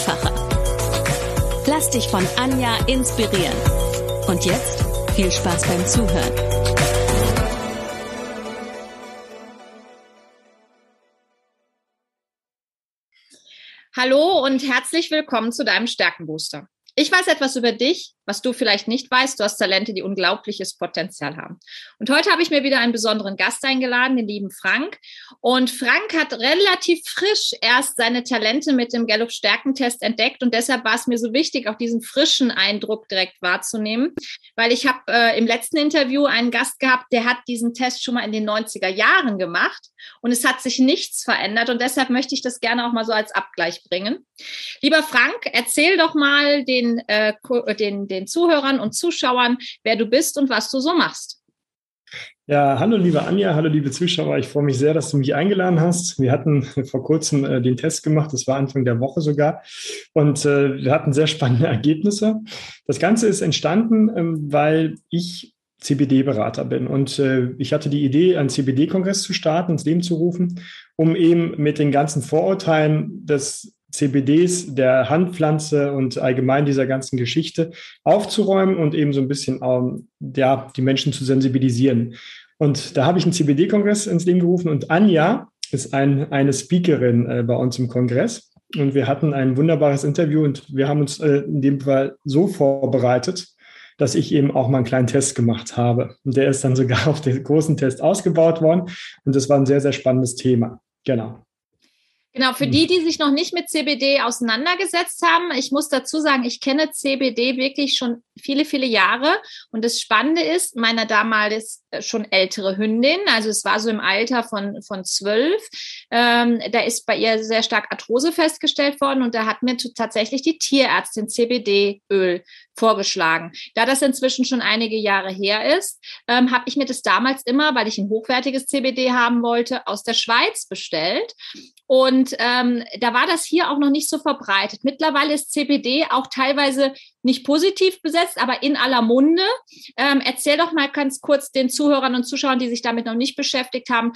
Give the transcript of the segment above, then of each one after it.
einfacher. Lass dich von Anja inspirieren. Und jetzt viel Spaß beim Zuhören. Hallo und herzlich willkommen zu deinem Stärkenbooster. Ich weiß etwas über dich, was du vielleicht nicht weißt. Du hast Talente, die unglaubliches Potenzial haben. Und heute habe ich mir wieder einen besonderen Gast eingeladen, den lieben Frank. Und Frank hat relativ frisch erst seine Talente mit dem Gallup Stärkentest entdeckt. Und deshalb war es mir so wichtig, auch diesen frischen Eindruck direkt wahrzunehmen. Weil ich habe äh, im letzten Interview einen Gast gehabt, der hat diesen Test schon mal in den 90er Jahren gemacht. Und es hat sich nichts verändert. Und deshalb möchte ich das gerne auch mal so als Abgleich bringen. Lieber Frank, erzähl doch mal den den, äh, den, den Zuhörern und Zuschauern, wer du bist und was du so machst. Ja, hallo liebe Anja, hallo liebe Zuschauer. Ich freue mich sehr, dass du mich eingeladen hast. Wir hatten vor kurzem äh, den Test gemacht, das war Anfang der Woche sogar. Und äh, wir hatten sehr spannende Ergebnisse. Das Ganze ist entstanden, ähm, weil ich CBD-Berater bin. Und äh, ich hatte die Idee, einen CBD-Kongress zu starten, ins Leben zu rufen, um eben mit den ganzen Vorurteilen des CBDs, der Handpflanze und allgemein dieser ganzen Geschichte aufzuräumen und eben so ein bisschen ähm, ja, die Menschen zu sensibilisieren. Und da habe ich einen CBD-Kongress ins Leben gerufen und Anja ist ein, eine Speakerin äh, bei uns im Kongress. Und wir hatten ein wunderbares Interview und wir haben uns äh, in dem Fall so vorbereitet, dass ich eben auch mal einen kleinen Test gemacht habe. Und der ist dann sogar auf den großen Test ausgebaut worden. Und das war ein sehr, sehr spannendes Thema. Genau. Genau, für hm. die, die sich noch nicht mit CBD auseinandergesetzt haben, ich muss dazu sagen, ich kenne CBD wirklich schon viele, viele Jahre. Und das Spannende ist, meiner damals äh, schon ältere Hündin, also es war so im Alter von, von zwölf, ähm, da ist bei ihr sehr stark Arthrose festgestellt worden und da hat mir tatsächlich die Tierärztin CBD-Öl vorgeschlagen. Da das inzwischen schon einige Jahre her ist, ähm, habe ich mir das damals immer, weil ich ein hochwertiges CBD haben wollte, aus der Schweiz bestellt. Und ähm, da war das hier auch noch nicht so verbreitet. Mittlerweile ist CBD auch teilweise nicht positiv besetzt, aber in aller Munde. Ähm, erzähl doch mal ganz kurz den Zuhörern und Zuschauern, die sich damit noch nicht beschäftigt haben,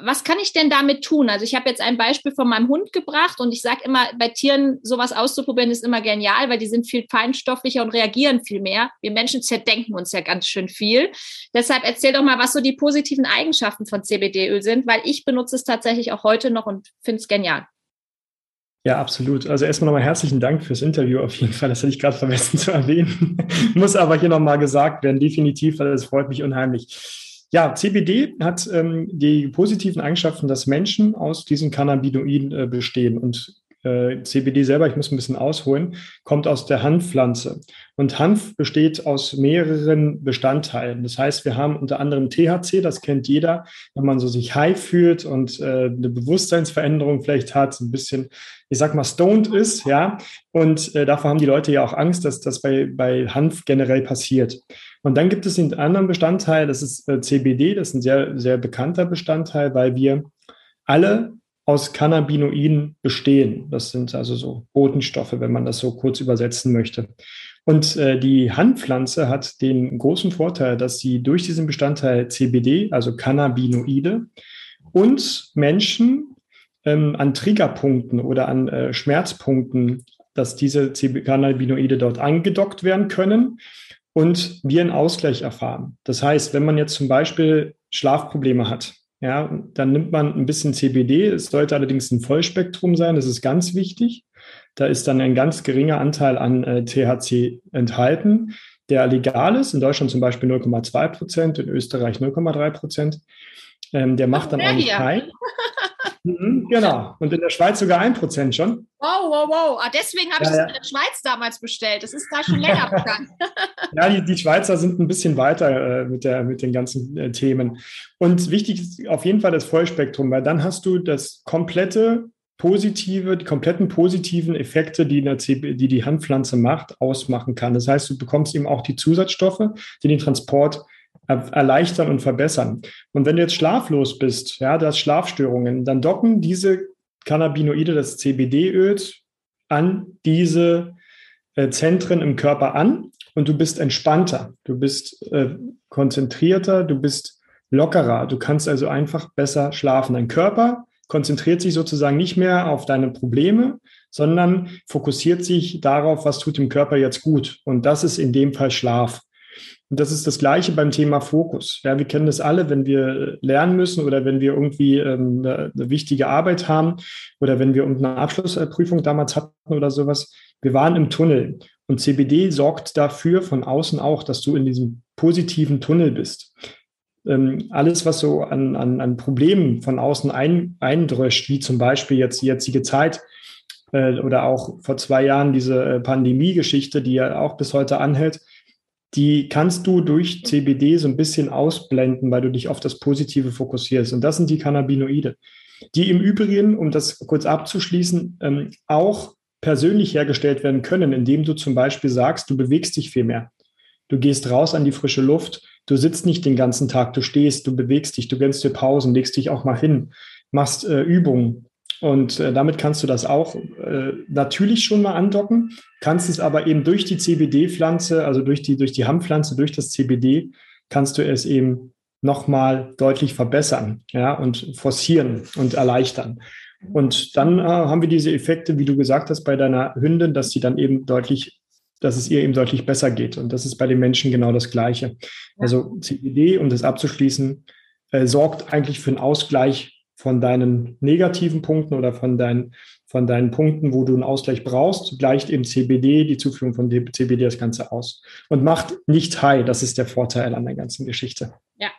was kann ich denn damit tun? Also ich habe jetzt ein Beispiel von meinem Hund gebracht und ich sage immer, bei Tieren sowas auszuprobieren ist immer genial, weil die sind viel feinstofflicher und reagieren viel mehr. Wir Menschen zerdenken uns ja ganz schön viel. Deshalb erzähl doch mal, was so die positiven Eigenschaften von CBD-Öl sind, weil ich benutze es tatsächlich auch heute noch und finde es genial. Ja, absolut. Also erstmal nochmal herzlichen Dank fürs Interview auf jeden Fall. Das hätte ich gerade vergessen zu erwähnen. Muss aber hier nochmal gesagt werden, definitiv, weil es freut mich unheimlich. Ja, CBD hat ähm, die positiven Eigenschaften, dass Menschen aus diesen Cannabinoiden äh, bestehen. Und äh, CBD selber, ich muss ein bisschen ausholen, kommt aus der Hanfpflanze. Und Hanf besteht aus mehreren Bestandteilen. Das heißt, wir haben unter anderem THC, das kennt jeder, wenn man so sich high fühlt und äh, eine Bewusstseinsveränderung vielleicht hat, ein bisschen, ich sag mal, stoned ist, ja. Und äh, davor haben die Leute ja auch Angst, dass das bei, bei Hanf generell passiert. Und dann gibt es den anderen Bestandteil, das ist äh, CBD, das ist ein sehr, sehr bekannter Bestandteil, weil wir alle aus Cannabinoiden bestehen. Das sind also so Botenstoffe, wenn man das so kurz übersetzen möchte. Und äh, die Handpflanze hat den großen Vorteil, dass sie durch diesen Bestandteil CBD, also Cannabinoide, und Menschen ähm, an Triggerpunkten oder an äh, Schmerzpunkten, dass diese Cannabinoide dort angedockt werden können und wir einen Ausgleich erfahren. Das heißt, wenn man jetzt zum Beispiel Schlafprobleme hat, ja, dann nimmt man ein bisschen CBD. Es sollte allerdings ein Vollspektrum sein. Das ist ganz wichtig. Da ist dann ein ganz geringer Anteil an äh, THC enthalten, der legal ist. In Deutschland zum Beispiel 0,2 Prozent, in Österreich 0,3 Prozent. Ähm, der macht dann auch nicht rein. Mhm, genau. Und in der Schweiz sogar ein Prozent schon. Wow, wow, wow. Ah, deswegen habe ich ja, das in der Schweiz damals bestellt. Das ist da schon länger bekannt. ja, die, die Schweizer sind ein bisschen weiter äh, mit, der, mit den ganzen äh, Themen. Und wichtig ist auf jeden Fall das Vollspektrum, weil dann hast du das komplette positive, die kompletten positiven Effekte, die, die die Handpflanze macht, ausmachen kann. Das heißt, du bekommst eben auch die Zusatzstoffe, die den Transport erleichtern und verbessern. Und wenn du jetzt schlaflos bist, ja, du hast Schlafstörungen, dann docken diese Cannabinoide des CBD-Öls an diese äh, Zentren im Körper an und du bist entspannter, du bist äh, konzentrierter, du bist lockerer, du kannst also einfach besser schlafen. Dein Körper konzentriert sich sozusagen nicht mehr auf deine Probleme, sondern fokussiert sich darauf, was tut dem Körper jetzt gut. Und das ist in dem Fall Schlaf. Und das ist das Gleiche beim Thema Fokus. Ja, wir kennen das alle, wenn wir lernen müssen oder wenn wir irgendwie ähm, eine, eine wichtige Arbeit haben oder wenn wir irgendeine Abschlussprüfung damals hatten oder sowas. Wir waren im Tunnel und CBD sorgt dafür von außen auch, dass du in diesem positiven Tunnel bist. Ähm, alles, was so an, an, an Problemen von außen ein, eindröscht, wie zum Beispiel jetzt die jetzige Zeit, äh, oder auch vor zwei Jahren diese äh, Pandemie-Geschichte, die ja auch bis heute anhält, die kannst du durch CBD so ein bisschen ausblenden, weil du dich auf das Positive fokussierst. Und das sind die Cannabinoide, die im Übrigen, um das kurz abzuschließen, ähm, auch persönlich hergestellt werden können, indem du zum Beispiel sagst, du bewegst dich viel mehr. Du gehst raus an die frische Luft. Du sitzt nicht den ganzen Tag, du stehst, du bewegst dich, du gönnst dir Pausen, legst dich auch mal hin, machst äh, Übungen, und äh, damit kannst du das auch äh, natürlich schon mal andocken, kannst es aber eben durch die CBD-Pflanze, also durch die, durch die Hanfpflanze, durch das CBD, kannst du es eben nochmal deutlich verbessern ja, und forcieren und erleichtern. Und dann äh, haben wir diese Effekte, wie du gesagt hast, bei deiner Hündin, dass sie dann eben deutlich, dass es ihr eben deutlich besser geht. Und das ist bei den Menschen genau das Gleiche. Also CBD, um das abzuschließen, äh, sorgt eigentlich für einen Ausgleich von deinen negativen Punkten oder von deinen, von deinen Punkten, wo du einen Ausgleich brauchst, gleicht eben CBD, die Zuführung von CBD das Ganze aus und macht nicht high. Das ist der Vorteil an der ganzen Geschichte. Ja,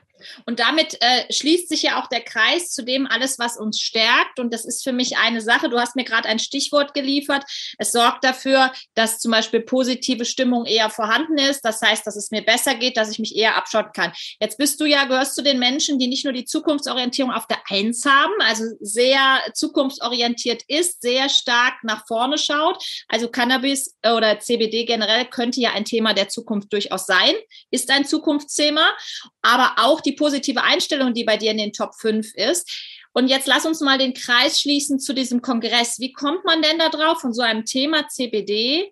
und damit äh, schließt sich ja auch der Kreis zu dem alles, was uns stärkt. Und das ist für mich eine Sache. Du hast mir gerade ein Stichwort geliefert. Es sorgt dafür, dass zum Beispiel positive Stimmung eher vorhanden ist. Das heißt, dass es mir besser geht, dass ich mich eher abschotten kann. Jetzt bist du ja, gehörst zu den Menschen, die nicht nur die Zukunftsorientierung auf der Eins haben, also sehr zukunftsorientiert ist, sehr stark nach vorne schaut. Also Cannabis oder CBD generell könnte ja ein Thema der Zukunft durchaus sein, ist ein Zukunftsthema, aber auch die positive Einstellung, die bei dir in den Top 5 ist. Und jetzt lass uns mal den Kreis schließen zu diesem Kongress. Wie kommt man denn da drauf von so einem Thema CBD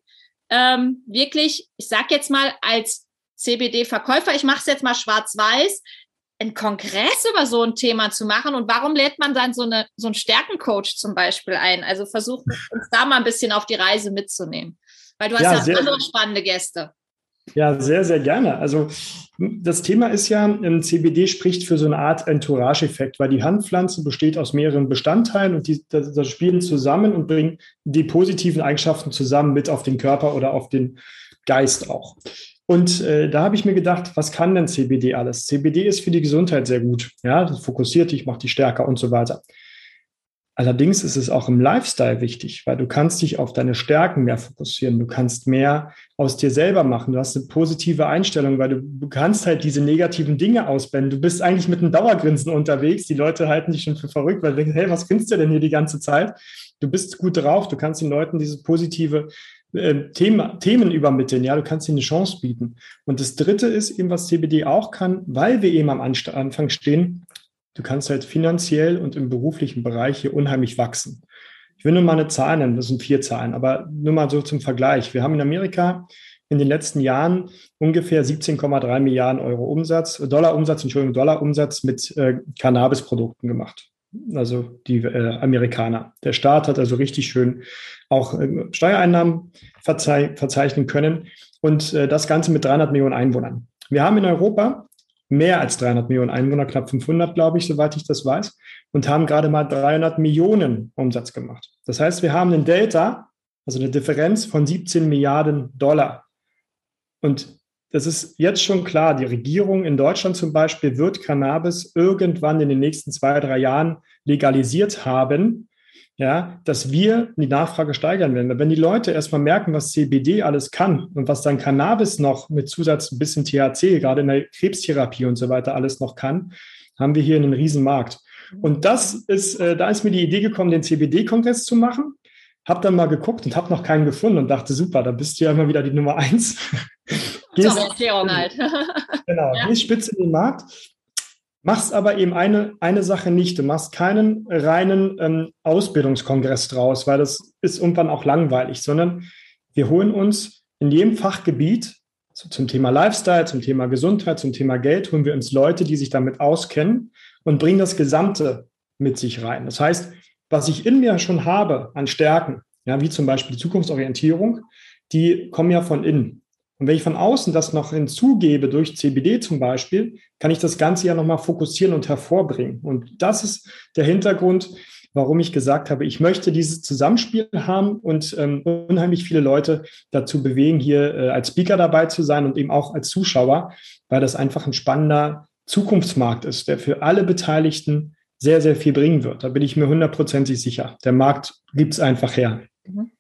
ähm, wirklich, ich sag jetzt mal als CBD-Verkäufer, ich mache es jetzt mal schwarz-weiß, einen Kongress über so ein Thema zu machen und warum lädt man dann so, eine, so einen Stärkencoach zum Beispiel ein? Also versuch uns da mal ein bisschen auf die Reise mitzunehmen, weil du hast ja, ja andere spannende Gäste. Ja, sehr, sehr gerne. Also das Thema ist ja, CBD spricht für so eine Art Entourage-Effekt, weil die Handpflanze besteht aus mehreren Bestandteilen und die das, das spielen zusammen und bringen die positiven Eigenschaften zusammen mit auf den Körper oder auf den Geist auch. Und äh, da habe ich mir gedacht, was kann denn CBD alles? CBD ist für die Gesundheit sehr gut. Ja, das fokussiert dich, macht dich stärker und so weiter. Allerdings ist es auch im Lifestyle wichtig, weil du kannst dich auf deine Stärken mehr fokussieren. Du kannst mehr aus dir selber machen. Du hast eine positive Einstellung, weil du, kannst halt diese negativen Dinge ausblenden. Du bist eigentlich mit einem Dauergrinsen unterwegs. Die Leute halten dich schon für verrückt, weil du denkst, hey, was grinst du denn hier die ganze Zeit? Du bist gut drauf. Du kannst den Leuten dieses positive äh, Thema, Themen übermitteln. Ja, du kannst ihnen eine Chance bieten. Und das dritte ist eben, was CBD auch kann, weil wir eben am Anfang stehen, Du kannst halt finanziell und im beruflichen Bereich hier unheimlich wachsen. Ich will nur mal eine Zahl nennen, das sind vier Zahlen, aber nur mal so zum Vergleich. Wir haben in Amerika in den letzten Jahren ungefähr 17,3 Milliarden Euro Umsatz, Dollar Umsatz, Entschuldigung, Dollar Umsatz mit äh, Cannabis-Produkten gemacht. Also die äh, Amerikaner. Der Staat hat also richtig schön auch äh, Steuereinnahmen verzeih verzeichnen können und äh, das Ganze mit 300 Millionen Einwohnern. Wir haben in Europa mehr als 300 Millionen Einwohner, knapp 500, glaube ich, soweit ich das weiß, und haben gerade mal 300 Millionen Umsatz gemacht. Das heißt, wir haben einen Delta, also eine Differenz von 17 Milliarden Dollar. Und das ist jetzt schon klar, die Regierung in Deutschland zum Beispiel wird Cannabis irgendwann in den nächsten zwei, drei Jahren legalisiert haben ja, dass wir die Nachfrage steigern werden. Wenn die Leute erstmal merken, was CBD alles kann und was dann Cannabis noch mit Zusatz ein bisschen THC, gerade in der Krebstherapie und so weiter alles noch kann, haben wir hier einen riesen Markt. Und das ist, äh, da ist mir die Idee gekommen, den CBD-Kongress zu machen. Hab dann mal geguckt und habe noch keinen gefunden und dachte, super, da bist du ja immer wieder die Nummer eins. gehst, Erklärung halt. genau, ja. gehst spitz in den Markt, machst aber eben eine, eine Sache nicht. Du machst keinen reinen ähm, Ausbildungskongress draus, weil das ist irgendwann auch langweilig, sondern wir holen uns in jedem Fachgebiet so zum Thema Lifestyle, zum Thema Gesundheit, zum Thema Geld, holen wir uns Leute, die sich damit auskennen und bringen das Gesamte mit sich rein. Das heißt, was ich in mir schon habe an Stärken, ja, wie zum Beispiel die Zukunftsorientierung, die kommen ja von innen. Und wenn ich von außen das noch hinzugebe, durch CBD zum Beispiel, kann ich das Ganze ja nochmal fokussieren und hervorbringen. Und das ist der Hintergrund, warum ich gesagt habe, ich möchte dieses Zusammenspiel haben und ähm, unheimlich viele Leute dazu bewegen, hier äh, als Speaker dabei zu sein und eben auch als Zuschauer, weil das einfach ein spannender Zukunftsmarkt ist, der für alle Beteiligten sehr, sehr viel bringen wird. Da bin ich mir hundertprozentig sicher. Der Markt gibt es einfach her. Mhm.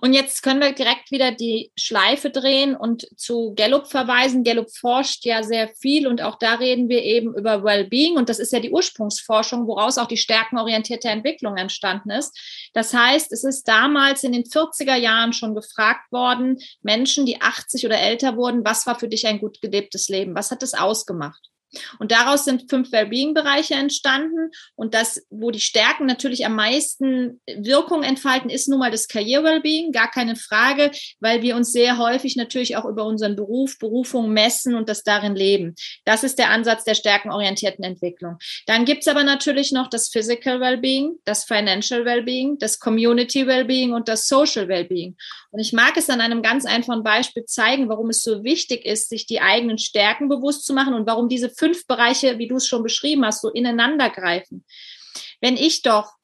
Und jetzt können wir direkt wieder die Schleife drehen und zu Gallup verweisen. Gallup forscht ja sehr viel und auch da reden wir eben über Wellbeing und das ist ja die Ursprungsforschung, woraus auch die stärkenorientierte Entwicklung entstanden ist. Das heißt, es ist damals in den 40er Jahren schon gefragt worden, Menschen, die 80 oder älter wurden, was war für dich ein gut gelebtes Leben? Was hat es ausgemacht? Und daraus sind fünf Wellbeing-Bereiche entstanden. Und das, wo die Stärken natürlich am meisten Wirkung entfalten, ist nun mal das Karriere-Wellbeing, gar keine Frage, weil wir uns sehr häufig natürlich auch über unseren Beruf, Berufung messen und das darin leben. Das ist der Ansatz der stärkenorientierten Entwicklung. Dann gibt's aber natürlich noch das Physical Wellbeing, das Financial Wellbeing, das Community Wellbeing und das Social Wellbeing. Und ich mag es an einem ganz einfachen Beispiel zeigen, warum es so wichtig ist, sich die eigenen Stärken bewusst zu machen und warum diese fünf Bereiche, wie du es schon beschrieben hast, so ineinander greifen. Wenn ich doch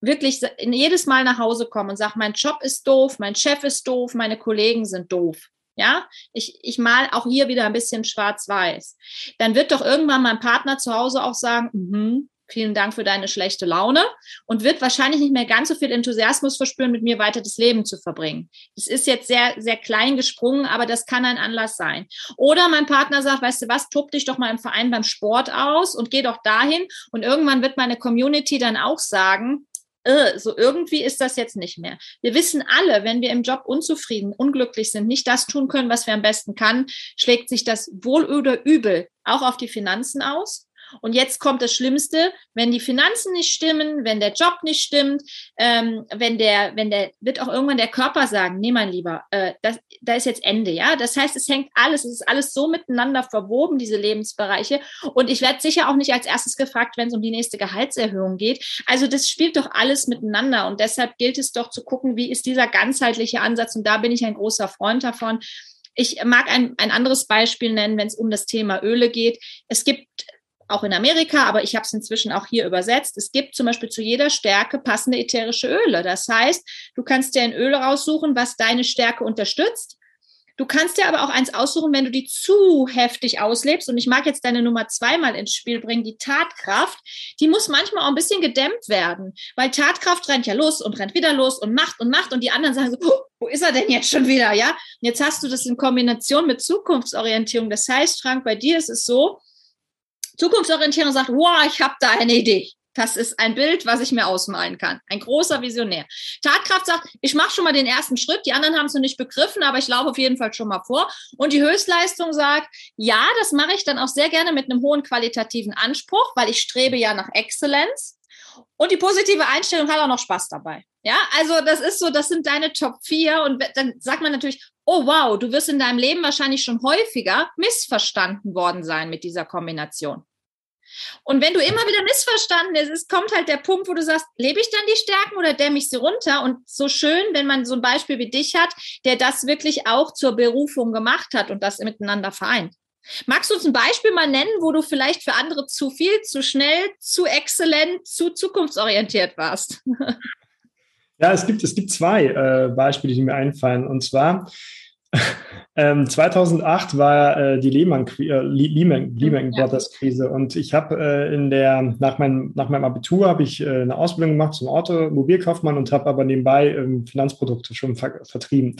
wirklich jedes Mal nach Hause komme und sage, mein Job ist doof, mein Chef ist doof, meine Kollegen sind doof. Ja, ich, ich mal auch hier wieder ein bisschen schwarz-weiß. Dann wird doch irgendwann mein Partner zu Hause auch sagen, mm -hmm, vielen Dank für deine schlechte Laune und wird wahrscheinlich nicht mehr ganz so viel Enthusiasmus verspüren, mit mir weiter das Leben zu verbringen. Das ist jetzt sehr, sehr klein gesprungen, aber das kann ein Anlass sein. Oder mein Partner sagt, weißt du was, tob dich doch mal im Verein beim Sport aus und geh doch dahin und irgendwann wird meine Community dann auch sagen, äh, so irgendwie ist das jetzt nicht mehr. Wir wissen alle, wenn wir im Job unzufrieden, unglücklich sind, nicht das tun können, was wir am besten kann, schlägt sich das wohl oder übel auch auf die Finanzen aus. Und jetzt kommt das Schlimmste, wenn die Finanzen nicht stimmen, wenn der Job nicht stimmt, ähm, wenn der, wenn der, wird auch irgendwann der Körper sagen, nee, mein Lieber, äh, das, da ist jetzt Ende, ja. Das heißt, es hängt alles, es ist alles so miteinander verwoben, diese Lebensbereiche. Und ich werde sicher auch nicht als erstes gefragt, wenn es um die nächste Gehaltserhöhung geht. Also das spielt doch alles miteinander. Und deshalb gilt es doch zu gucken, wie ist dieser ganzheitliche Ansatz. Und da bin ich ein großer Freund davon. Ich mag ein, ein anderes Beispiel nennen, wenn es um das Thema Öle geht. Es gibt auch in Amerika, aber ich habe es inzwischen auch hier übersetzt. Es gibt zum Beispiel zu jeder Stärke passende ätherische Öle. Das heißt, du kannst dir ein Öl raussuchen, was deine Stärke unterstützt. Du kannst dir aber auch eins aussuchen, wenn du die zu heftig auslebst. Und ich mag jetzt deine Nummer zweimal ins Spiel bringen, die Tatkraft. Die muss manchmal auch ein bisschen gedämmt werden, weil Tatkraft rennt ja los und rennt wieder los und macht und macht. Und die anderen sagen so, wo ist er denn jetzt schon wieder? Ja, und jetzt hast du das in Kombination mit Zukunftsorientierung. Das heißt, Frank, bei dir ist es so, Zukunftsorientierung sagt, wow, ich habe da eine Idee. Das ist ein Bild, was ich mir ausmalen kann. Ein großer Visionär. Tatkraft sagt, ich mache schon mal den ersten Schritt. Die anderen haben es noch nicht begriffen, aber ich laufe auf jeden Fall schon mal vor. Und die Höchstleistung sagt, ja, das mache ich dann auch sehr gerne mit einem hohen qualitativen Anspruch, weil ich strebe ja nach Exzellenz. Und die positive Einstellung hat auch noch Spaß dabei. Ja, also das ist so, das sind deine Top 4 und dann sagt man natürlich, oh wow, du wirst in deinem Leben wahrscheinlich schon häufiger missverstanden worden sein mit dieser Kombination. Und wenn du immer wieder missverstanden bist, es kommt halt der Punkt, wo du sagst, lebe ich dann die Stärken oder dämme ich sie runter? Und so schön, wenn man so ein Beispiel wie dich hat, der das wirklich auch zur Berufung gemacht hat und das miteinander vereint. Magst du uns ein Beispiel mal nennen, wo du vielleicht für andere zu viel, zu schnell, zu exzellent, zu zukunftsorientiert warst? Ja, es gibt, es gibt zwei äh, Beispiele, die mir einfallen. Und zwar Ähm, 2008 war äh, die Lehman, äh, Lehman, Lehman ja. Brothers Krise. Und ich habe äh, in der nach meinem nach meinem Abitur habe ich äh, eine Ausbildung gemacht zum Automobilkaufmann und habe aber nebenbei ähm, Finanzprodukte schon ver vertrieben.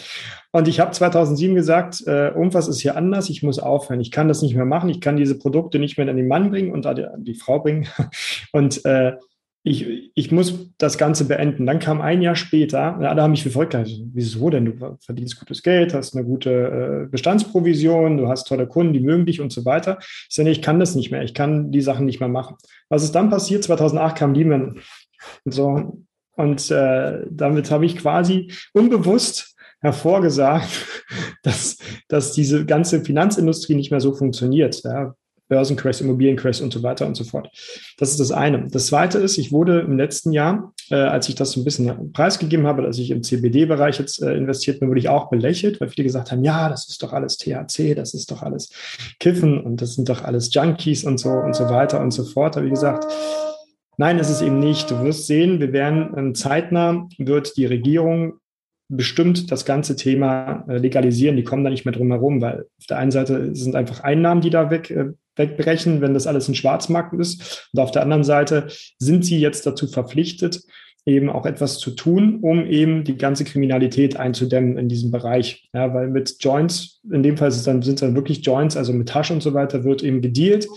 Und ich habe 2007 gesagt, äh, irgendwas ist hier anders, ich muss aufhören, ich kann das nicht mehr machen, ich kann diese Produkte nicht mehr an den Mann bringen und an die, Frau bringen. Und äh, ich, ich muss das Ganze beenden. Dann kam ein Jahr später, ja, da haben mich verfolgt, wieso denn? Du verdienst gutes Geld, hast eine gute äh, Bestandsprovision, du hast tolle Kunden, die mögen dich und so weiter. Ich sage, ich kann das nicht mehr, ich kann die Sachen nicht mehr machen. Was ist dann passiert? 2008 kam Lehman. Und so. Und äh, damit habe ich quasi unbewusst hervorgesagt, dass, dass diese ganze Finanzindustrie nicht mehr so funktioniert. Ja. Börsencrash, Immobiliencrash und so weiter und so fort. Das ist das eine. Das zweite ist, ich wurde im letzten Jahr, äh, als ich das so ein bisschen preisgegeben habe, als ich im CBD-Bereich jetzt äh, investiert bin, wurde ich auch belächelt, weil viele gesagt haben, ja, das ist doch alles THC, das ist doch alles Kiffen und das sind doch alles Junkies und so und so weiter und so fort. Habe ich gesagt, Nein, ist es eben nicht. Du wirst sehen, wir werden ähm, zeitnah, wird die Regierung bestimmt das ganze Thema äh, legalisieren. Die kommen da nicht mehr drum herum, weil auf der einen Seite sind einfach Einnahmen, die da weg, äh, wegbrechen, wenn das alles ein Schwarzmarkt ist. Und auf der anderen Seite sind sie jetzt dazu verpflichtet, eben auch etwas zu tun, um eben die ganze Kriminalität einzudämmen in diesem Bereich. Ja, weil mit Joints, in dem Fall sind es dann, wirklich Joints, also mit Taschen und so weiter, wird eben gedealt.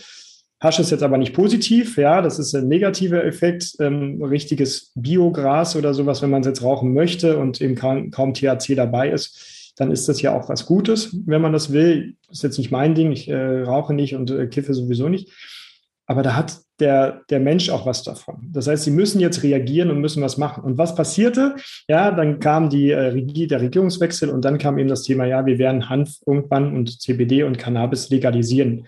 Hasch ist jetzt aber nicht positiv, ja, das ist ein negativer Effekt. Ähm, richtiges Biogras oder sowas, wenn man es jetzt rauchen möchte und eben kaum, kaum THC dabei ist, dann ist das ja auch was Gutes, wenn man das will. Das ist jetzt nicht mein Ding, ich äh, rauche nicht und äh, kiffe sowieso nicht. Aber da hat der, der Mensch auch was davon. Das heißt, sie müssen jetzt reagieren und müssen was machen. Und was passierte? Ja, dann kam die, äh, der Regierungswechsel und dann kam eben das Thema, ja, wir werden Hanf irgendwann und CBD und Cannabis legalisieren.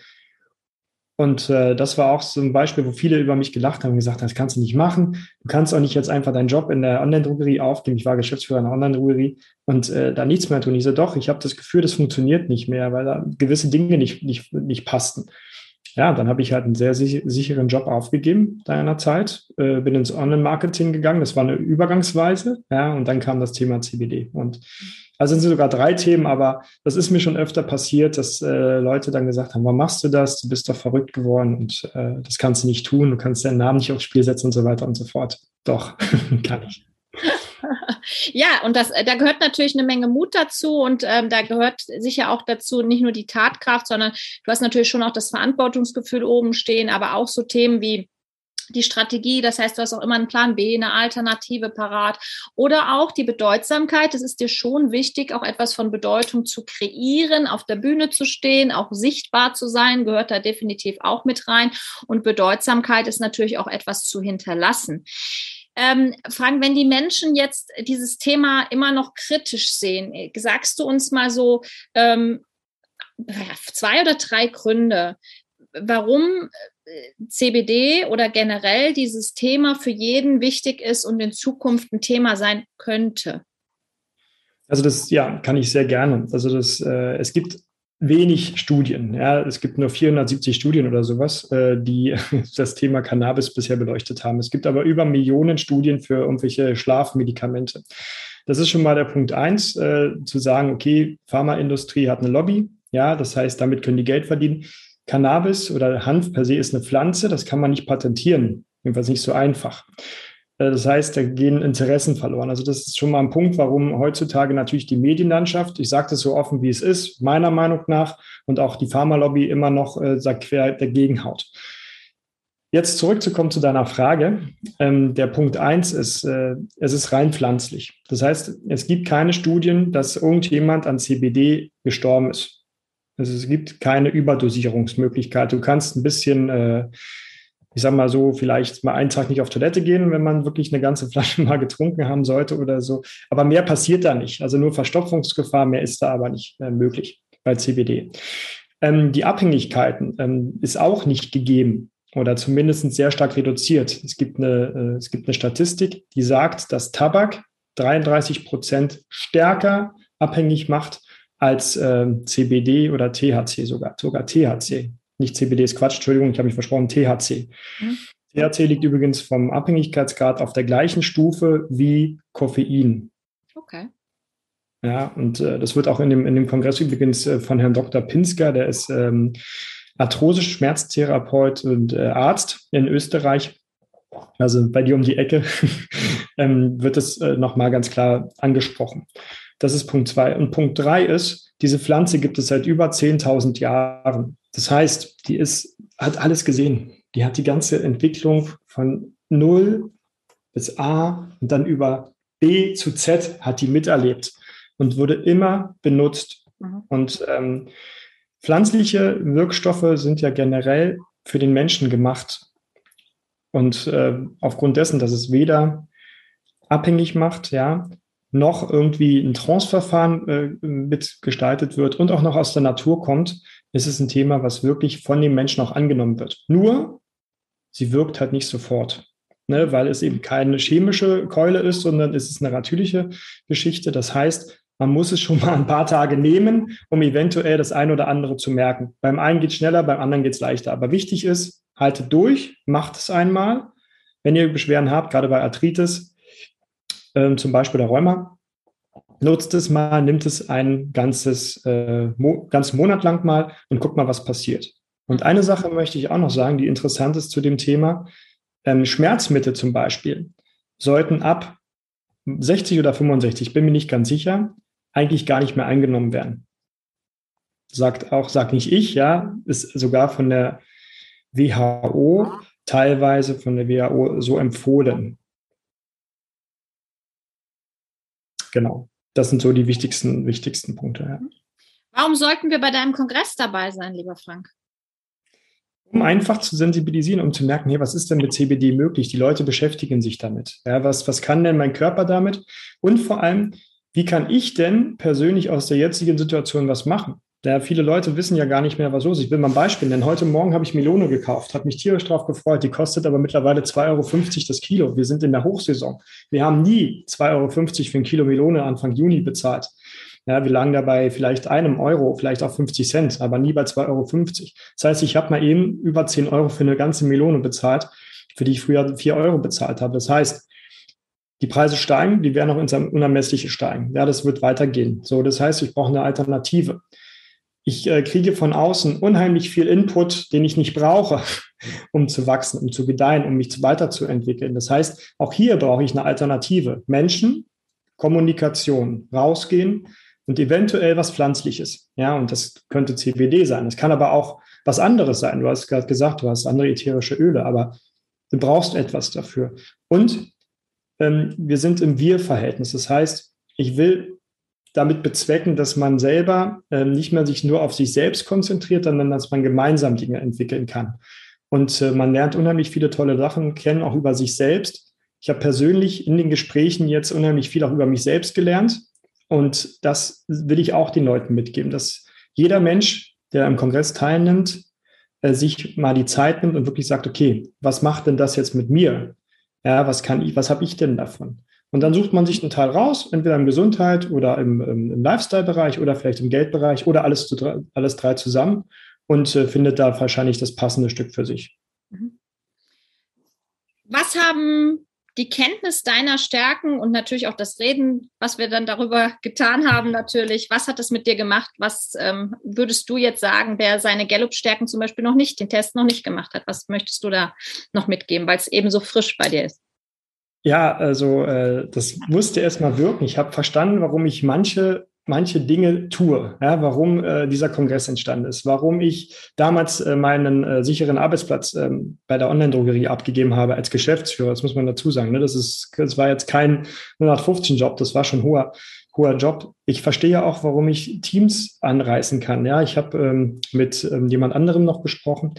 Und äh, das war auch so ein Beispiel, wo viele über mich gelacht haben und gesagt haben, das kannst du nicht machen. Du kannst auch nicht jetzt einfach deinen Job in der Online-Drogerie aufgeben. Ich war Geschäftsführer einer Online-Drogerie und äh, da nichts mehr tun. Ich so, doch, ich habe das Gefühl, das funktioniert nicht mehr, weil da gewisse Dinge nicht, nicht, nicht passten. Ja, dann habe ich halt einen sehr sich sicheren Job aufgegeben deiner Zeit, äh, bin ins Online-Marketing gegangen. Das war eine Übergangsweise. Ja, und dann kam das Thema CBD. Und also sind sogar drei Themen, aber das ist mir schon öfter passiert, dass äh, Leute dann gesagt haben, warum machst du das? Du bist doch verrückt geworden und äh, das kannst du nicht tun, du kannst deinen Namen nicht aufs Spiel setzen und so weiter und so fort. Doch, kann ich. Ja, und das, da gehört natürlich eine Menge Mut dazu und ähm, da gehört sicher auch dazu nicht nur die Tatkraft, sondern du hast natürlich schon auch das Verantwortungsgefühl oben stehen, aber auch so Themen wie die Strategie, das heißt, du hast auch immer einen Plan B, eine Alternative parat oder auch die Bedeutsamkeit. Es ist dir schon wichtig, auch etwas von Bedeutung zu kreieren, auf der Bühne zu stehen, auch sichtbar zu sein, gehört da definitiv auch mit rein. Und Bedeutsamkeit ist natürlich auch etwas zu hinterlassen. Ähm, Frank, wenn die Menschen jetzt dieses Thema immer noch kritisch sehen, sagst du uns mal so ähm, zwei oder drei Gründe, warum CBD oder generell dieses Thema für jeden wichtig ist und in Zukunft ein Thema sein könnte? Also das ja kann ich sehr gerne. Also das äh, es gibt wenig Studien. Ja, es gibt nur 470 Studien oder sowas, äh, die das Thema Cannabis bisher beleuchtet haben. Es gibt aber über Millionen Studien für irgendwelche Schlafmedikamente. Das ist schon mal der Punkt eins, äh, zu sagen, okay, Pharmaindustrie hat eine Lobby. Ja, das heißt, damit können die Geld verdienen. Cannabis oder Hanf per se ist eine Pflanze, das kann man nicht patentieren, jedenfalls nicht so einfach. Äh, das heißt, da gehen Interessen verloren. Also das ist schon mal ein Punkt, warum heutzutage natürlich die Medienlandschaft, ich sage das so offen, wie es ist, meiner Meinung nach, und auch die Pharmalobby immer noch äh, quer dagegen haut. Jetzt zurückzukommen zu deiner Frage. Ähm, der Punkt eins ist, äh, es ist rein pflanzlich. Das heißt, es gibt keine Studien, dass irgendjemand an CBD gestorben ist. Also es gibt keine Überdosierungsmöglichkeit. Du kannst ein bisschen, äh, ich sag mal so, vielleicht mal einen Tag nicht auf Toilette gehen, wenn man wirklich eine ganze Flasche mal getrunken haben sollte oder so. Aber mehr passiert da nicht. Also nur Verstopfungsgefahr, mehr ist da aber nicht äh, möglich bei CBD. Ähm, die Abhängigkeiten ähm, ist auch nicht gegeben oder zumindest sehr stark reduziert. Es gibt eine, äh, es gibt eine Statistik, die sagt, dass Tabak 33 Prozent stärker abhängig macht als äh, CBD oder THC sogar, sogar THC. Nicht CBD ist Quatsch, Entschuldigung, ich habe mich versprochen, THC. Mhm. THC liegt übrigens vom Abhängigkeitsgrad auf der gleichen Stufe wie Koffein. Okay. Ja, und äh, das wird auch in dem, in dem Kongress übrigens äh, von Herrn Dr. Pinsker, der ist ähm, Arthrose-Schmerztherapeut und äh, Arzt in Österreich, also bei dir um die Ecke, ähm, wird es äh, nochmal ganz klar angesprochen. Das ist Punkt zwei. Und Punkt drei ist, diese Pflanze gibt es seit über 10.000 Jahren. Das heißt, die ist, hat alles gesehen. Die hat die ganze Entwicklung von Null bis A und dann über B zu Z hat die miterlebt und wurde immer benutzt. Mhm. Und ähm, pflanzliche Wirkstoffe sind ja generell für den Menschen gemacht. Und äh, aufgrund dessen, dass es weder abhängig macht, ja, noch irgendwie ein Transverfahren äh, mitgestaltet wird und auch noch aus der Natur kommt, ist es ein Thema, was wirklich von dem Menschen auch angenommen wird. Nur, sie wirkt halt nicht sofort, ne, weil es eben keine chemische Keule ist, sondern es ist eine natürliche Geschichte. Das heißt, man muss es schon mal ein paar Tage nehmen, um eventuell das eine oder andere zu merken. Beim einen geht es schneller, beim anderen geht es leichter. Aber wichtig ist, haltet durch, macht es einmal. Wenn ihr Beschwerden habt, gerade bei Arthritis, äh, zum Beispiel der Rheuma, nutzt es mal, nimmt es ein ganzes, äh, mo ganz Monat lang mal und guckt mal, was passiert. Und eine Sache möchte ich auch noch sagen, die interessant ist zu dem Thema. Ähm, Schmerzmittel zum Beispiel sollten ab 60 oder 65, bin mir nicht ganz sicher, eigentlich gar nicht mehr eingenommen werden. Sagt auch, sagt nicht ich, ja, ist sogar von der WHO, teilweise von der WHO so empfohlen. Genau, das sind so die wichtigsten, wichtigsten Punkte. Ja. Warum sollten wir bei deinem Kongress dabei sein, lieber Frank? Um einfach zu sensibilisieren, um zu merken, hey, was ist denn mit CBD möglich? Die Leute beschäftigen sich damit. Ja, was, was kann denn mein Körper damit? Und vor allem, wie kann ich denn persönlich aus der jetzigen Situation was machen? Ja, viele Leute wissen ja gar nicht mehr, was los ist. Ich will mal ein Beispiel nennen. Heute Morgen habe ich Melone gekauft, habe mich tierisch drauf gefreut. Die kostet aber mittlerweile 2,50 Euro das Kilo. Wir sind in der Hochsaison. Wir haben nie 2,50 Euro für ein Kilo Melone Anfang Juni bezahlt. Ja, wir lagen dabei vielleicht einem Euro, vielleicht auch 50 Cent, aber nie bei 2,50 Euro. Das heißt, ich habe mal eben über 10 Euro für eine ganze Melone bezahlt, für die ich früher 4 Euro bezahlt habe. Das heißt, die Preise steigen, die werden auch ins Unermessliche steigen. Ja, das wird weitergehen. So, das heißt, ich brauche eine Alternative. Ich äh, kriege von außen unheimlich viel Input, den ich nicht brauche, um zu wachsen, um zu gedeihen, um mich weiterzuentwickeln. Das heißt, auch hier brauche ich eine Alternative. Menschen, Kommunikation, rausgehen, und eventuell was Pflanzliches. Ja, und das könnte CBD sein. Es kann aber auch was anderes sein. Du hast gerade gesagt, du hast andere ätherische Öle, aber du brauchst etwas dafür. Und ähm, wir sind im Wir-Verhältnis. Das heißt, ich will damit bezwecken, dass man selber ähm, nicht mehr sich nur auf sich selbst konzentriert, sondern dass man gemeinsam Dinge entwickeln kann. Und äh, man lernt unheimlich viele tolle Sachen kennen, auch über sich selbst. Ich habe persönlich in den Gesprächen jetzt unheimlich viel auch über mich selbst gelernt. Und das will ich auch den Leuten mitgeben, dass jeder Mensch, der am Kongress teilnimmt, äh, sich mal die Zeit nimmt und wirklich sagt, okay, was macht denn das jetzt mit mir? Ja, was kann ich, was habe ich denn davon? Und dann sucht man sich einen Teil raus, entweder im Gesundheit oder im, im, im Lifestyle-Bereich oder vielleicht im Geldbereich oder alles, zu, alles drei zusammen und äh, findet da wahrscheinlich das passende Stück für sich. Mhm. Was haben die Kenntnis deiner Stärken und natürlich auch das Reden, was wir dann darüber getan haben, natürlich. Was hat es mit dir gemacht? Was ähm, würdest du jetzt sagen, der seine Gallup-Stärken zum Beispiel noch nicht, den Test noch nicht gemacht hat? Was möchtest du da noch mitgeben, weil es eben so frisch bei dir ist? Ja, also äh, das musste erstmal wirken. Ich habe verstanden, warum ich manche manche Dinge tue, ja, warum äh, dieser Kongress entstanden ist, warum ich damals äh, meinen äh, sicheren Arbeitsplatz ähm, bei der Online-Drogerie abgegeben habe als Geschäftsführer. Das muss man dazu sagen. Ne? Das ist, das war jetzt kein 115-Job, das war schon hoher, hoher Job. Ich verstehe auch, warum ich Teams anreißen kann. Ja, ich habe ähm, mit ähm, jemand anderem noch gesprochen.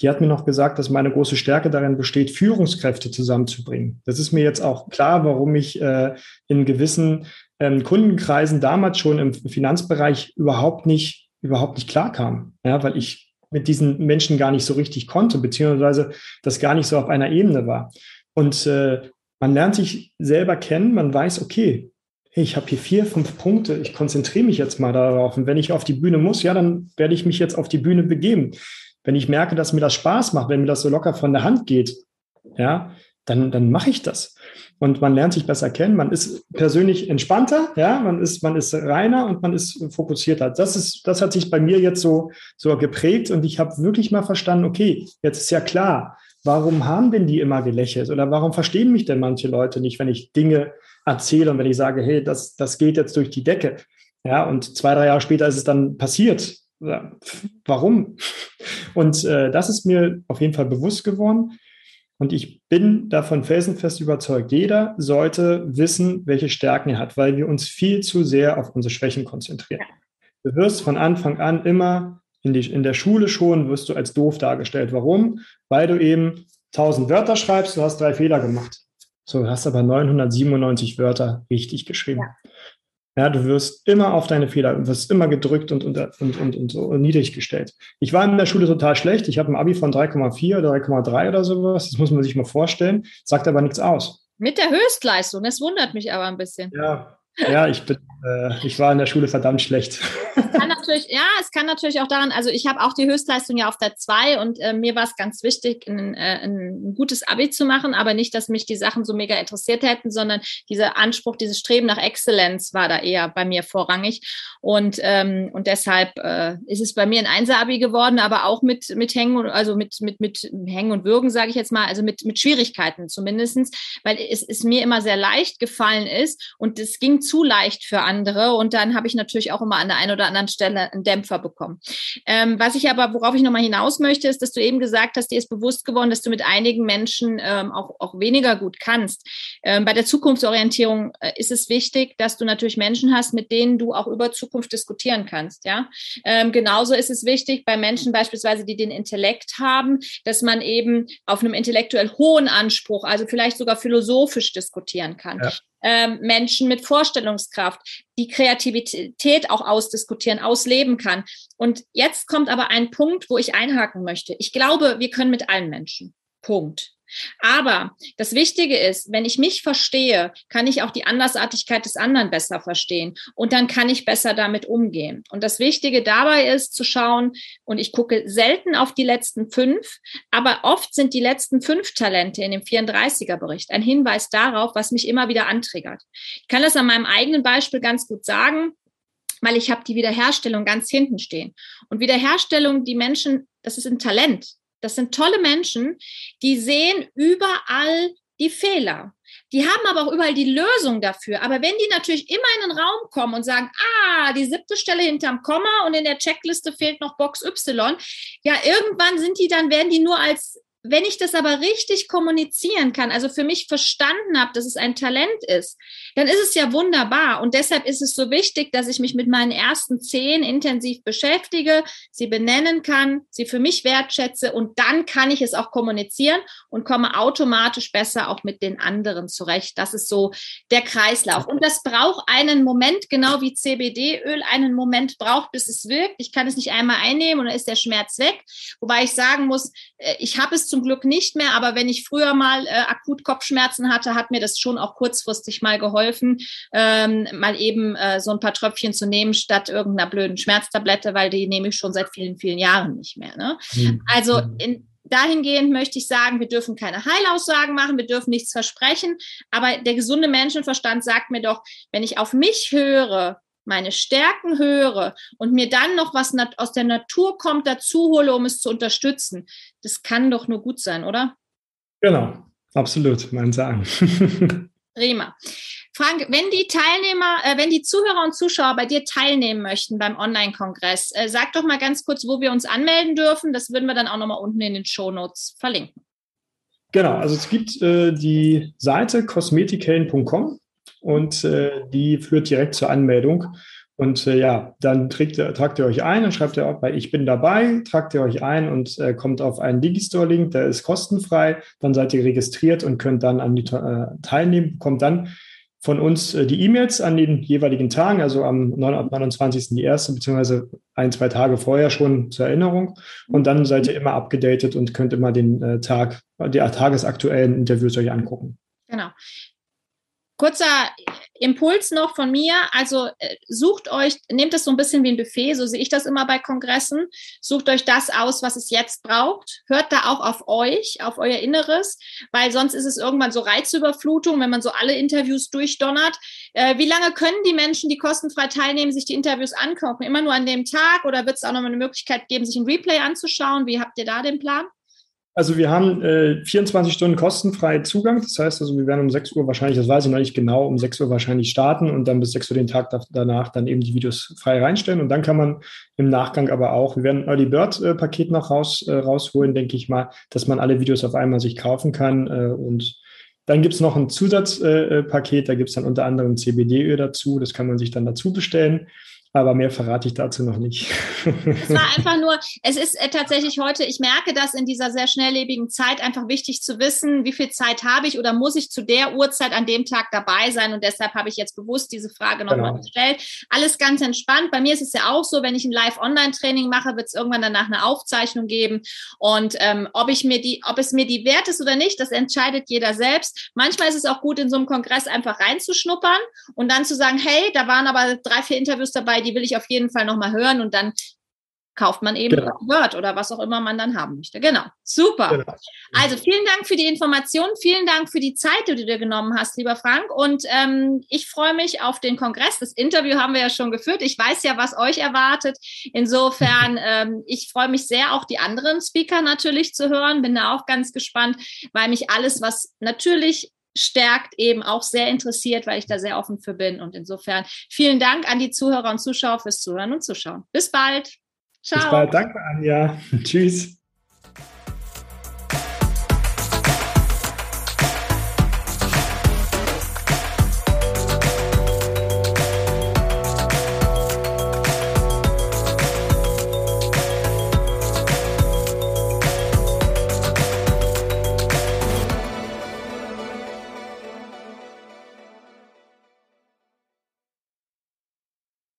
Die hat mir noch gesagt, dass meine große Stärke darin besteht, Führungskräfte zusammenzubringen. Das ist mir jetzt auch klar, warum ich äh, in gewissen ähm, Kundenkreisen damals schon im Finanzbereich überhaupt nicht, überhaupt nicht klar kam. Ja, weil ich mit diesen Menschen gar nicht so richtig konnte, beziehungsweise das gar nicht so auf einer Ebene war. Und äh, man lernt sich selber kennen, man weiß, okay, ich habe hier vier, fünf Punkte, ich konzentriere mich jetzt mal darauf. Und wenn ich auf die Bühne muss, ja, dann werde ich mich jetzt auf die Bühne begeben. Wenn ich merke, dass mir das Spaß macht, wenn mir das so locker von der Hand geht, ja, dann, dann mache ich das. und man lernt sich besser kennen. Man ist persönlich entspannter, ja, man ist, man ist reiner und man ist fokussierter. Das ist, das hat sich bei mir jetzt so, so geprägt und ich habe wirklich mal verstanden, okay, jetzt ist ja klar, warum haben denn die immer gelächelt oder warum verstehen mich denn manche Leute nicht, wenn ich Dinge erzähle und wenn ich sage, hey, das, das geht jetzt durch die Decke. Ja, und zwei, drei Jahre später ist es dann passiert. Warum? Und äh, das ist mir auf jeden Fall bewusst geworden. Und ich bin davon felsenfest überzeugt, jeder sollte wissen, welche Stärken er hat, weil wir uns viel zu sehr auf unsere Schwächen konzentrieren. Du wirst von Anfang an immer in, die, in der Schule schon, wirst du als doof dargestellt. Warum? Weil du eben 1000 Wörter schreibst, du hast drei Fehler gemacht. So, du hast aber 997 Wörter richtig geschrieben. Ja. Ja, du wirst immer auf deine Fehler, du wirst immer gedrückt und, und, und, und, und so niedrig gestellt. Ich war in der Schule total schlecht. Ich habe ein Abi von 3,4 oder 3,3 oder sowas. Das muss man sich mal vorstellen. Sagt aber nichts aus. Mit der Höchstleistung. Das wundert mich aber ein bisschen. Ja, ja, ich bin, äh, ich war in der Schule verdammt schlecht. Es kann natürlich, ja, es kann natürlich auch daran, also ich habe auch die Höchstleistung ja auf der 2 und äh, mir war es ganz wichtig, ein, äh, ein, gutes Abi zu machen, aber nicht, dass mich die Sachen so mega interessiert hätten, sondern dieser Anspruch, dieses Streben nach Exzellenz war da eher bei mir vorrangig. Und, ähm, und deshalb äh, ist es bei mir ein Einser-Abi geworden, aber auch mit, mit Hängen, also mit, mit, mit Hängen und Würgen, sage ich jetzt mal, also mit, mit Schwierigkeiten zumindestens, weil es, es mir immer sehr leicht gefallen ist und es ging zu leicht für andere. Und dann habe ich natürlich auch immer an der einen oder anderen Stelle einen Dämpfer bekommen. Ähm, was ich aber, worauf ich nochmal hinaus möchte, ist, dass du eben gesagt hast, dir ist bewusst geworden, dass du mit einigen Menschen ähm, auch, auch weniger gut kannst. Ähm, bei der Zukunftsorientierung äh, ist es wichtig, dass du natürlich Menschen hast, mit denen du auch über Zukunft diskutieren kannst. Ja, ähm, genauso ist es wichtig bei Menschen beispielsweise, die den Intellekt haben, dass man eben auf einem intellektuell hohen Anspruch, also vielleicht sogar philosophisch diskutieren kann. Ja ähm, Menschen mit Vorstellungskraft, die Kreativität auch ausdiskutieren, ausleben kann. Und jetzt kommt aber ein Punkt, wo ich einhaken möchte. Ich glaube, wir können mit allen Menschen. Punkt. Aber das Wichtige ist, wenn ich mich verstehe, kann ich auch die Andersartigkeit des anderen besser verstehen und dann kann ich besser damit umgehen. Und das Wichtige dabei ist zu schauen, und ich gucke selten auf die letzten fünf, aber oft sind die letzten fünf Talente in dem 34er Bericht ein Hinweis darauf, was mich immer wieder antriggert. Ich kann das an meinem eigenen Beispiel ganz gut sagen weil ich habe die Wiederherstellung ganz hinten stehen. Und Wiederherstellung, die Menschen, das ist ein Talent. Das sind tolle Menschen, die sehen überall die Fehler. Die haben aber auch überall die Lösung dafür. Aber wenn die natürlich immer in den Raum kommen und sagen, ah, die siebte Stelle hinterm Komma und in der Checkliste fehlt noch Box Y, ja, irgendwann sind die dann, werden die nur als wenn ich das aber richtig kommunizieren kann, also für mich verstanden habe, dass es ein Talent ist, dann ist es ja wunderbar. Und deshalb ist es so wichtig, dass ich mich mit meinen ersten zehn intensiv beschäftige, sie benennen kann, sie für mich wertschätze und dann kann ich es auch kommunizieren und komme automatisch besser auch mit den anderen zurecht. Das ist so der Kreislauf. Und das braucht einen Moment, genau wie CBD-Öl einen Moment braucht, bis es wirkt. Ich kann es nicht einmal einnehmen und dann ist der Schmerz weg. Wobei ich sagen muss, äh, ich habe es zum Glück nicht mehr, aber wenn ich früher mal äh, akut Kopfschmerzen hatte, hat mir das schon auch kurzfristig mal geholfen, ähm, mal eben äh, so ein paar Tröpfchen zu nehmen statt irgendeiner blöden Schmerztablette, weil die nehme ich schon seit vielen, vielen Jahren nicht mehr. Ne? Mhm. Also mhm. in, dahingehend möchte ich sagen, wir dürfen keine Heilaussagen machen, wir dürfen nichts versprechen, aber der gesunde Menschenverstand sagt mir doch, wenn ich auf mich höre, meine Stärken höre und mir dann noch was aus der Natur kommt, dazu hole, um es zu unterstützen, das kann doch nur gut sein, oder? Genau, absolut, mein Sagen. Prima. Frank, wenn die Teilnehmer, äh, wenn die Zuhörer und Zuschauer bei dir teilnehmen möchten beim Online-Kongress, äh, sag doch mal ganz kurz, wo wir uns anmelden dürfen. Das würden wir dann auch nochmal unten in den Show Notes verlinken. Genau, also es gibt äh, die Seite kosmetikhelden.com und äh, die führt direkt zur Anmeldung. Und äh, ja, dann trägt, tragt ihr euch ein und schreibt ihr auch bei Ich bin dabei, tragt ihr euch ein und äh, kommt auf einen Digistore-Link, der ist kostenfrei. Dann seid ihr registriert und könnt dann an die äh, teilnehmen, bekommt dann von uns äh, die E-Mails an den jeweiligen Tagen, also am 29. die erste, beziehungsweise ein, zwei Tage vorher schon zur Erinnerung. Und dann seid ihr immer abgedatet und könnt immer den äh, Tag, die tagesaktuellen Interviews euch angucken. Genau. Kurzer Impuls noch von mir. Also äh, sucht euch, nehmt das so ein bisschen wie ein Buffet, so sehe ich das immer bei Kongressen. Sucht euch das aus, was es jetzt braucht. Hört da auch auf euch, auf euer Inneres, weil sonst ist es irgendwann so Reizüberflutung, wenn man so alle Interviews durchdonnert. Äh, wie lange können die Menschen, die kostenfrei teilnehmen, sich die Interviews angucken? Immer nur an dem Tag oder wird es auch noch mal eine Möglichkeit geben, sich ein Replay anzuschauen? Wie habt ihr da den Plan? Also wir haben äh, 24 Stunden kostenfrei Zugang. Das heißt also, wir werden um 6 Uhr wahrscheinlich, das weiß ich noch nicht genau, um 6 Uhr wahrscheinlich starten und dann bis 6 Uhr den Tag danach dann eben die Videos frei reinstellen. Und dann kann man im Nachgang aber auch, wir werden ein Early Bird äh, Paket noch raus, äh, rausholen, denke ich mal, dass man alle Videos auf einmal sich kaufen kann. Äh, und dann gibt es noch ein Zusatzpaket, äh, da gibt es dann unter anderem CBD-Öl dazu. Das kann man sich dann dazu bestellen. Aber mehr verrate ich dazu noch nicht. es war einfach nur, es ist äh, tatsächlich heute, ich merke das in dieser sehr schnelllebigen Zeit einfach wichtig zu wissen, wie viel Zeit habe ich oder muss ich zu der Uhrzeit an dem Tag dabei sein. Und deshalb habe ich jetzt bewusst diese Frage nochmal genau. gestellt. Alles ganz entspannt. Bei mir ist es ja auch so, wenn ich ein Live-Online-Training mache, wird es irgendwann danach eine Aufzeichnung geben. Und ähm, ob ich mir die, ob es mir die wert ist oder nicht, das entscheidet jeder selbst. Manchmal ist es auch gut, in so einem Kongress einfach reinzuschnuppern und dann zu sagen, hey, da waren aber drei, vier Interviews dabei, die will ich auf jeden Fall nochmal hören und dann kauft man eben genau. Word oder was auch immer man dann haben möchte. Genau, super. Genau. Also vielen Dank für die Information, vielen Dank für die Zeit, die du dir genommen hast, lieber Frank. Und ähm, ich freue mich auf den Kongress. Das Interview haben wir ja schon geführt. Ich weiß ja, was euch erwartet. Insofern, ähm, ich freue mich sehr, auch die anderen Speaker natürlich zu hören. Bin da auch ganz gespannt, weil mich alles, was natürlich stärkt, eben auch sehr interessiert, weil ich da sehr offen für bin. Und insofern vielen Dank an die Zuhörer und Zuschauer fürs Zuhören und Zuschauen. Bis bald. Ciao. Bis bald. Danke, Anja. Tschüss.